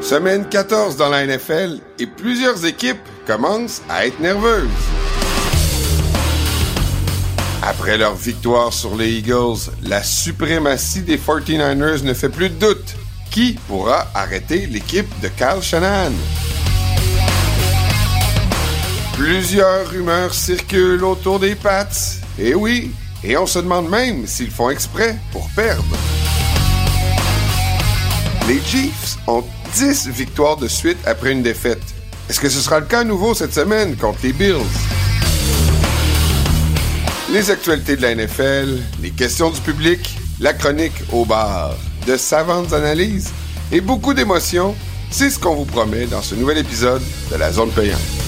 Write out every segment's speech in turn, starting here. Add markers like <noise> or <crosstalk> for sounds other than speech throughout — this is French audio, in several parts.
Semaine 14 dans la NFL et plusieurs équipes commencent à être nerveuses. Après leur victoire sur les Eagles, la suprématie des 49ers ne fait plus de doute. Qui pourra arrêter l'équipe de Kyle Shanahan? Plusieurs rumeurs circulent autour des Pats. Et oui, et on se demande même s'ils font exprès pour perdre. Les Chiefs ont 10 victoires de suite après une défaite. Est-ce que ce sera le cas à nouveau cette semaine contre les Bills? Les actualités de la NFL, les questions du public, la chronique au bar, de savantes analyses et beaucoup d'émotions, c'est ce qu'on vous promet dans ce nouvel épisode de la zone payante.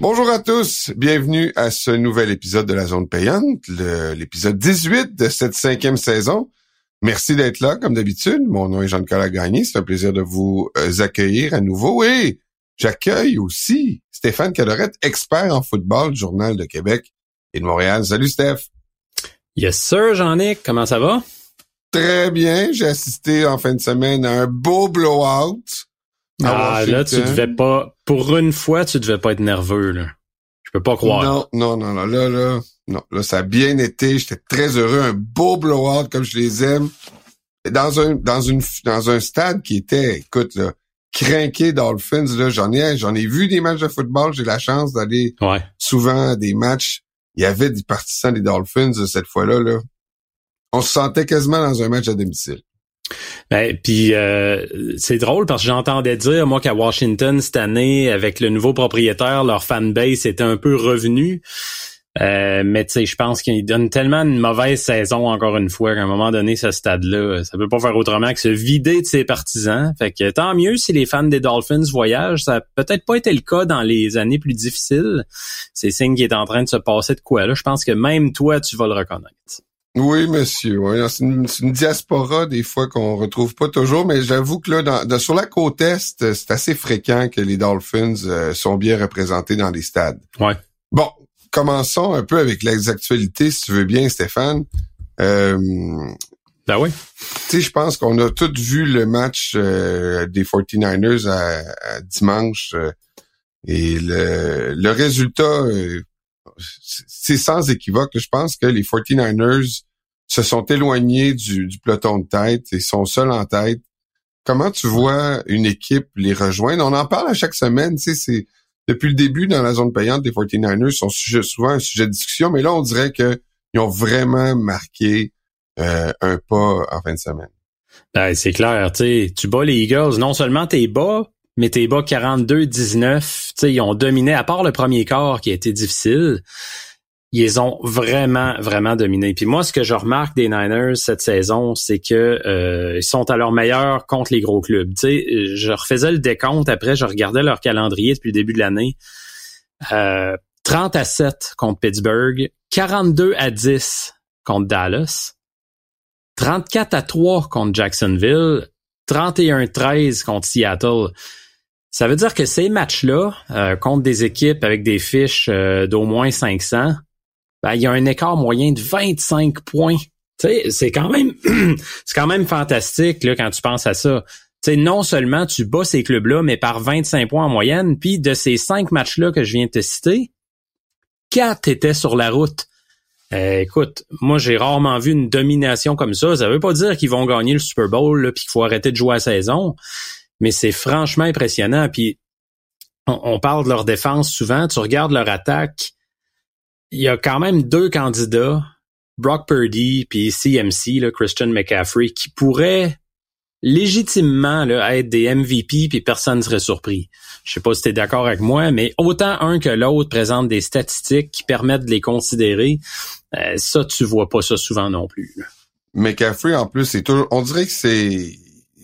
Bonjour à tous, bienvenue à ce nouvel épisode de la zone payante, l'épisode 18 de cette cinquième saison. Merci d'être là, comme d'habitude. Mon nom est Jean-Nicolas Gagné. C'est un plaisir de vous euh, accueillir à nouveau. Et j'accueille aussi Stéphane Cadorette, expert en football, Journal de Québec et de Montréal. Salut, Steph. Yes, sir, Jean-Nic. Comment ça va? Très bien. J'ai assisté en fin de semaine à un beau blowout. Ah, là, tu devais pas, pour une fois, tu devais pas être nerveux, là. Je peux pas croire. Non, non, non, non. Là, là, non, là, ça a bien été. J'étais très heureux. Un beau blowout comme je les aime. Dans un, dans une, dans un stade qui était, écoute, là, craqué Dolphins, là, j'en ai, j'en ai vu des matchs de football. J'ai la chance d'aller souvent à des matchs. Il y avait des partisans des Dolphins cette fois-là, là. On se sentait quasiment dans un match à domicile. Ben, puis euh, c'est drôle parce que j'entendais dire moi qu'à Washington cette année avec le nouveau propriétaire leur fanbase était un peu revenu euh, mais tu sais, je pense qu'il donne tellement une mauvaise saison encore une fois qu'à un moment donné, ce stade-là, ça peut pas faire autrement que se vider de ses partisans. Fait que tant mieux si les fans des Dolphins voyagent. Ça a peut-être pas été le cas dans les années plus difficiles. C'est signe qu'il est en train de se passer de quoi là. Je pense que même toi, tu vas le reconnaître. Oui, monsieur. c'est, une, diaspora des fois qu'on retrouve pas toujours, mais j'avoue que là, dans, sur la côte est, c'est assez fréquent que les Dolphins euh, sont bien représentés dans les stades. Ouais. Bon, commençons un peu avec les actualités, si tu veux bien, Stéphane. Euh, ben oui. Tu sais, je pense qu'on a tous vu le match euh, des 49ers à, dimanche. Euh, et le, le résultat, c'est sans équivoque. Je pense que les 49ers se sont éloignés du, du peloton de tête et sont seuls en tête. Comment tu vois une équipe les rejoindre? On en parle à chaque semaine, tu sais, c'est depuis le début dans la zone payante des 49ers sont souvent un sujet de discussion, mais là, on dirait qu'ils ont vraiment marqué euh, un pas en fin de semaine. Ben, c'est clair, tu tu bats les Eagles, non seulement t'es bas, mais t'es bas 42-19, ils ont dominé, à part le premier quart qui a été difficile, ils ont vraiment, vraiment dominé. Puis moi, ce que je remarque des Niners cette saison, c'est que euh, ils sont à leur meilleur contre les gros clubs. Tu sais, je refaisais le décompte après, je regardais leur calendrier depuis le début de l'année. Euh, 30 à 7 contre Pittsburgh, 42 à 10 contre Dallas, 34 à 3 contre Jacksonville, 31-13 contre Seattle. Ça veut dire que ces matchs-là, euh, contre des équipes avec des fiches euh, d'au moins 500, ben, il y a un écart moyen de 25 points. c'est quand même <clears throat> c'est quand même fantastique là, quand tu penses à ça. sais, non seulement tu bats ces clubs-là, mais par 25 points en moyenne, puis de ces cinq matchs-là que je viens de te citer, quatre étaient sur la route. Euh, écoute, moi j'ai rarement vu une domination comme ça. Ça veut pas dire qu'ils vont gagner le Super Bowl puis qu'il faut arrêter de jouer à saison, mais c'est franchement impressionnant. Puis on, parle de leur défense souvent. Tu regardes leur attaque, il y a quand même deux candidats, Brock Purdy puis CMC, là, Christian McCaffrey, qui pourraient légitimement là, être des MVP puis personne ne serait surpris. Je sais pas si tu es d'accord avec moi, mais autant un que l'autre présente des statistiques qui permettent de les considérer. Euh, ça, tu vois pas ça souvent non plus. McCaffrey, en plus, c'est toujours. On dirait que c'est.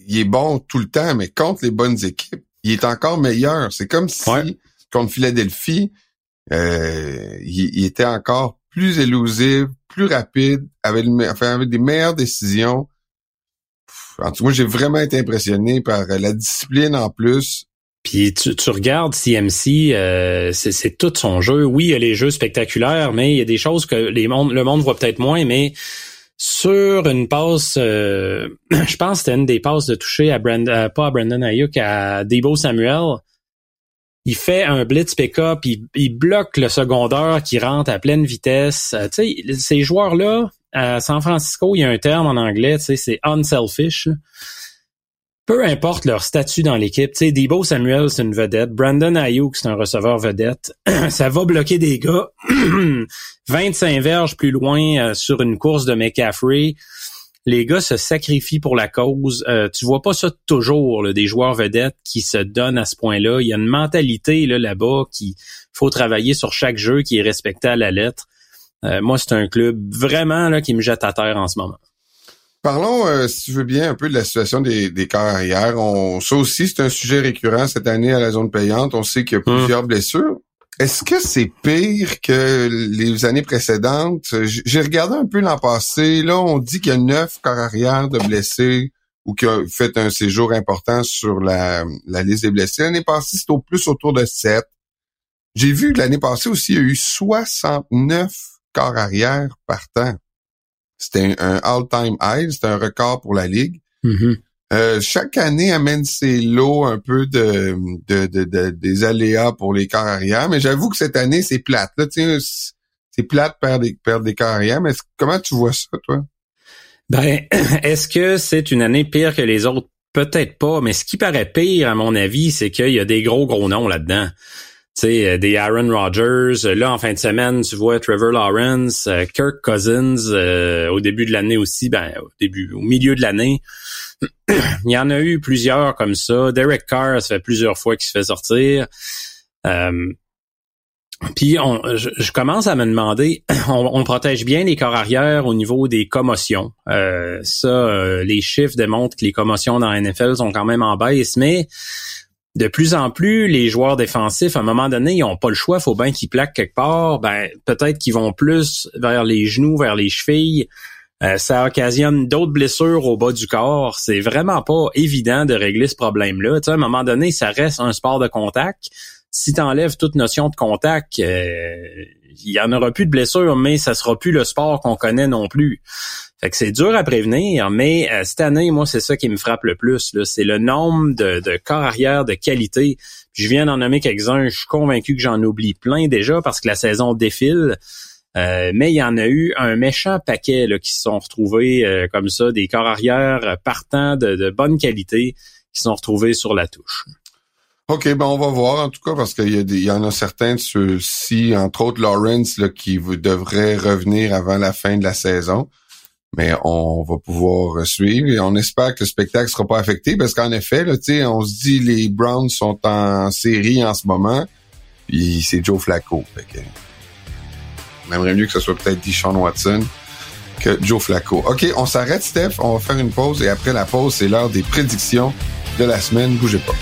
Il est bon tout le temps, mais contre les bonnes équipes, il est encore meilleur. C'est comme si contre Philadelphie, euh, il, était encore plus élusif, plus rapide, avec, enfin, avec des meilleures décisions. En tout cas, moi, j'ai vraiment été impressionné par la discipline en plus, Puis tu, tu regardes CMC, euh, c'est tout son jeu. Oui, il y a les jeux spectaculaires, mais il y a des choses que les mondes, le monde voit peut-être moins, mais sur une passe, euh, <clears throat> je pense que c'était une des passes de toucher à Brandon, pas à Brandon Ayuk, à Debo Samuel. Il fait un blitz pick-up, il, il, bloque le secondeur qui rentre à pleine vitesse. Euh, tu sais, ces joueurs-là, à San Francisco, il y a un terme en anglais, c'est unselfish peu importe leur statut dans l'équipe, tu sais, Debo Samuel, c'est une vedette, Brandon Ayuk, c'est un receveur vedette, <clears throat> ça va bloquer des gars <clears throat> 25 verges plus loin euh, sur une course de McCaffrey. Les gars se sacrifient pour la cause. Euh, tu vois pas ça toujours, des joueurs vedettes qui se donnent à ce point-là. Il y a une mentalité là, là-bas qui faut travailler sur chaque jeu qui est respecté à la lettre. Euh, moi, c'est un club vraiment là, qui me jette à terre en ce moment. Parlons, euh, si tu veux bien, un peu de la situation des, des carrières. On, ça aussi, c'est un sujet récurrent cette année à la zone payante. On sait qu'il y a hum. plusieurs blessures. Est-ce que c'est pire que les années précédentes? J'ai regardé un peu l'an passé. Là, on dit qu'il y a neuf carrières de blessés ou qui ont fait un séjour important sur la, la liste des blessés. L'année passée, c'était au plus autour de sept. J'ai vu que l'année passée aussi, il y a eu 69 corps arrière temps. C'était un all-time high, c'était un record pour la ligue. Mm-hmm. Euh, chaque année amène ses lots un peu de, de, des aléas pour les corps arrière, mais j'avoue que cette année c'est plate. Là, c'est plate perdre des perdre des corps arrière. Mais comment tu vois ça, toi? Ben, <clears throat> est-ce que c'est une année pire que les autres? Peut-être pas, mais ce qui paraît pire, à mon avis, c'est qu'il y a des gros gros noms là-dedans sais, euh, des Aaron Rodgers. Là, en fin de semaine, tu vois Trevor Lawrence, euh, Kirk Cousins, euh, au début de l'année aussi, ben, au début, au milieu de l'année. <clears throat> Il y en a eu plusieurs comme ça. Derek Carr, ça fait plusieurs fois qu'il se fait sortir. puis on, je, commence à me demander, <clears throat> on, protège bien les corps arrière au niveau des commotions. ça, les chiffres démontrent que les commotions dans la NFL sont quand même en baisse, mais de plus en plus, les joueurs défensifs, à un moment donné, ils n'ont pas le choix, faut bien qu'ils plaquent quelque part. Ben, peut-être qu'ils vont plus vers les genoux, vers les chevilles. Euh, ça occasionne d'autres blessures au bas du corps. C'est vraiment pas évident de régler ce problème-là. Tu sais, à un moment donné, ça reste un sport de contact. Si tu enlèves toute notion de contact, euh, il y en aura plus de blessures, mais ça sera plus le sport qu'on connaît non plus. Fait que c'est dur à prévenir, mais euh, cette année, moi, c'est ça qui me frappe le plus. C'est le nombre de, de corps arrière de qualité. Je viens d'en nommer quelques-uns. Je suis convaincu que j'en oublie plein déjà parce que la saison défile. Euh, mais il y en a eu un méchant paquet qui se sont retrouvés euh, comme ça, des corps arrière partants de, de bonne qualité qui sont retrouvés sur la touche. OK, ben on va voir en tout cas parce qu'il y, a il y en a certains de ceux-ci, entre autres Lawrence, là, qui devraient revenir avant la fin de la saison mais on va pouvoir suivre et on espère que le spectacle sera pas affecté parce qu'en effet, là, on se dit les Browns sont en série en ce moment, puis c'est Joe Flacco. Fait on aimerait mieux que ce soit peut-être Deshaun Watson que Joe Flacco. OK, on s'arrête, Steph. On va faire une pause et après la pause, c'est l'heure des prédictions de la semaine. Bougez pas.